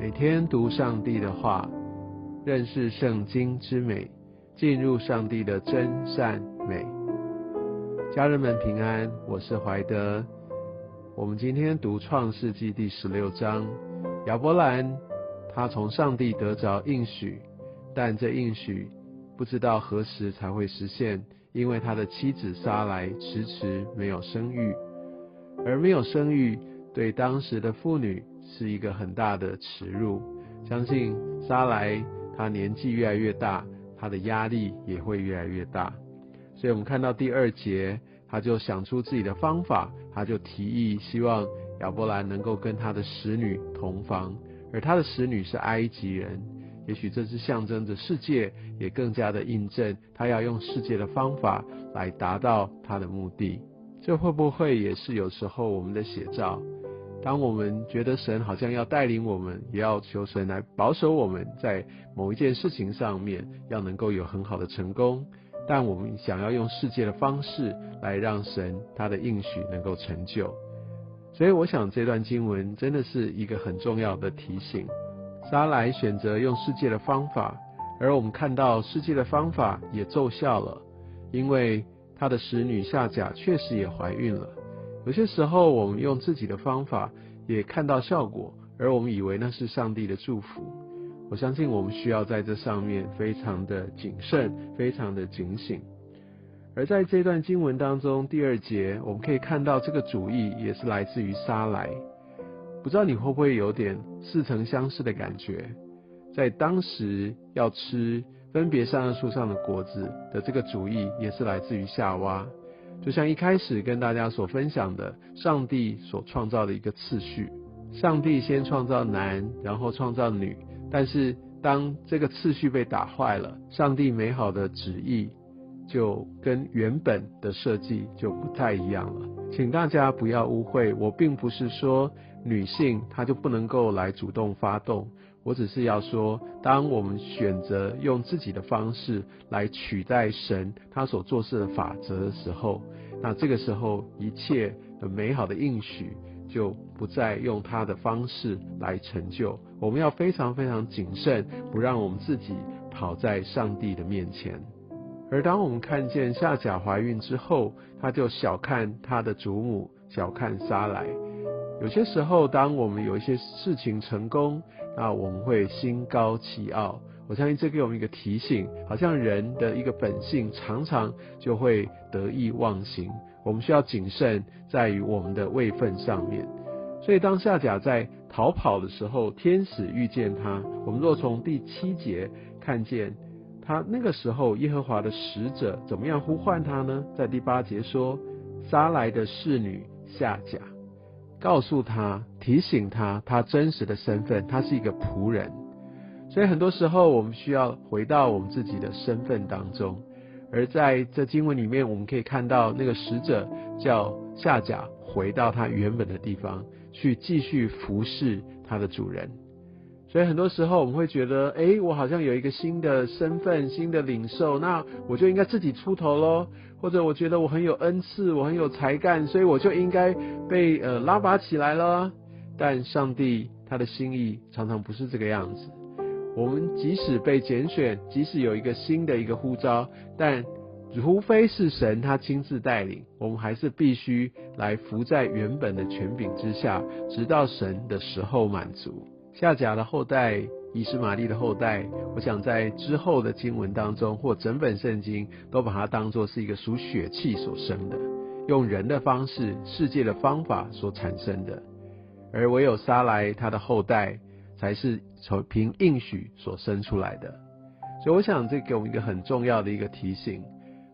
每天读上帝的话，认识圣经之美，进入上帝的真善美。家人们平安，我是怀德。我们今天读创世纪第十六章，亚伯兰他从上帝得着应许，但这应许不知道何时才会实现，因为他的妻子撒来迟迟没有生育，而没有生育对当时的妇女。是一个很大的耻辱。相信沙来他年纪越来越大，他的压力也会越来越大。所以我们看到第二节，他就想出自己的方法，他就提议希望亚伯兰能够跟他的使女同房，而他的使女是埃及人。也许这是象征着世界，也更加的印证他要用世界的方法来达到他的目的。这会不会也是有时候我们的写照？当我们觉得神好像要带领我们，也要求神来保守我们在某一件事情上面要能够有很好的成功，但我们想要用世界的方式来让神他的应许能够成就。所以我想这段经文真的是一个很重要的提醒。撒来选择用世界的方法，而我们看到世界的方法也奏效了，因为他的使女夏甲确实也怀孕了。有些时候，我们用自己的方法也看到效果，而我们以为那是上帝的祝福。我相信我们需要在这上面非常的谨慎，非常的警醒。而在这段经文当中，第二节我们可以看到这个主意也是来自于撒来。不知道你会不会有点似曾相识的感觉？在当时要吃分别善恶树上的果子的这个主意，也是来自于夏娃。就像一开始跟大家所分享的，上帝所创造的一个次序，上帝先创造男，然后创造女，但是当这个次序被打坏了，上帝美好的旨意就跟原本的设计就不太一样了。请大家不要误会，我并不是说女性她就不能够来主动发动。我只是要说，当我们选择用自己的方式来取代神他所做事的法则的时候，那这个时候一切的美好的应许就不再用他的方式来成就。我们要非常非常谨慎，不让我们自己跑在上帝的面前。而当我们看见夏甲怀孕之后，他就小看他的祖母，小看撒来。有些时候，当我们有一些事情成功，那我们会心高气傲。我相信这给我们一个提醒，好像人的一个本性常常就会得意忘形。我们需要谨慎在于我们的位分上面。所以当夏甲在逃跑的时候，天使遇见他。我们若从第七节看见他那个时候，耶和华的使者怎么样呼唤他呢？在第八节说，杀来的侍女夏甲。告诉他，提醒他，他真实的身份，他是一个仆人。所以很多时候，我们需要回到我们自己的身份当中。而在这经文里面，我们可以看到那个使者叫夏甲回到他原本的地方，去继续服侍他的主人。所以很多时候，我们会觉得，哎，我好像有一个新的身份、新的领受，那我就应该自己出头喽。或者我觉得我很有恩赐，我很有才干，所以我就应该被呃拉拔起来了。但上帝他的心意常常不是这个样子。我们即使被拣选，即使有一个新的一个呼召，但除非是神他亲自带领，我们还是必须来服在原本的权柄之下，直到神的时候满足。夏甲的后代。以实玛利的后代，我想在之后的经文当中，或整本圣经都把它当作是一个属血气所生的，用人的方式、世界的方法所产生的，而唯有撒来他的后代，才是从凭应许所生出来的。所以，我想这给我们一个很重要的一个提醒，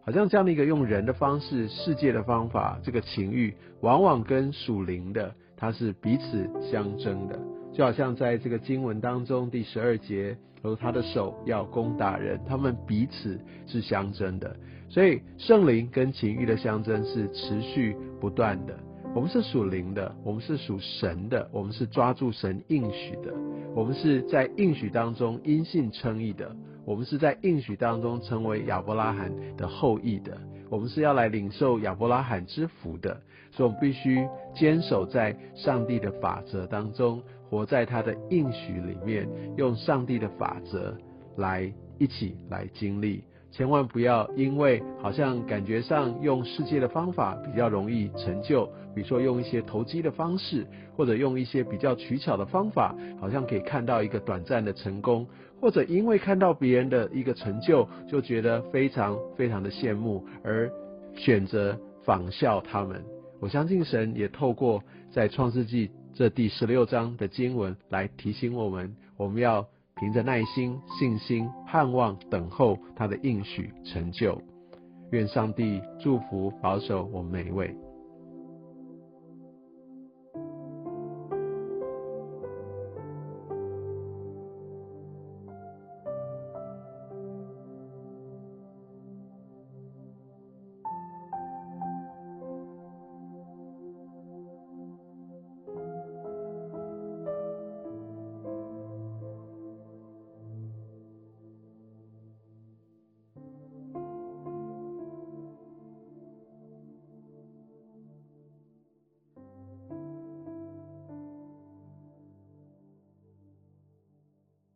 好像这样的一个用人的方式、世界的方法，这个情欲，往往跟属灵的，它是彼此相争的。就好像在这个经文当中第十二节，说他的手要攻打人，他们彼此是相争的。所以圣灵跟情欲的相争是持续不断的。我们是属灵的，我们是属神的，我们是抓住神应许的，我们是在应许当中因信称义的，我们是在应许当中成为亚伯拉罕的后裔的。我们是要来领受亚伯拉罕之福的，所以我们必须坚守在上帝的法则当中。活在他的应许里面，用上帝的法则来一起来经历。千万不要因为好像感觉上用世界的方法比较容易成就，比如说用一些投机的方式，或者用一些比较取巧的方法，好像可以看到一个短暂的成功，或者因为看到别人的一个成就，就觉得非常非常的羡慕，而选择仿效他们。我相信神也透过在创世纪这第十六章的经文来提醒我们，我们要。凭着耐心、信心、盼望、等候他的应许成就，愿上帝祝福保守我们每一位。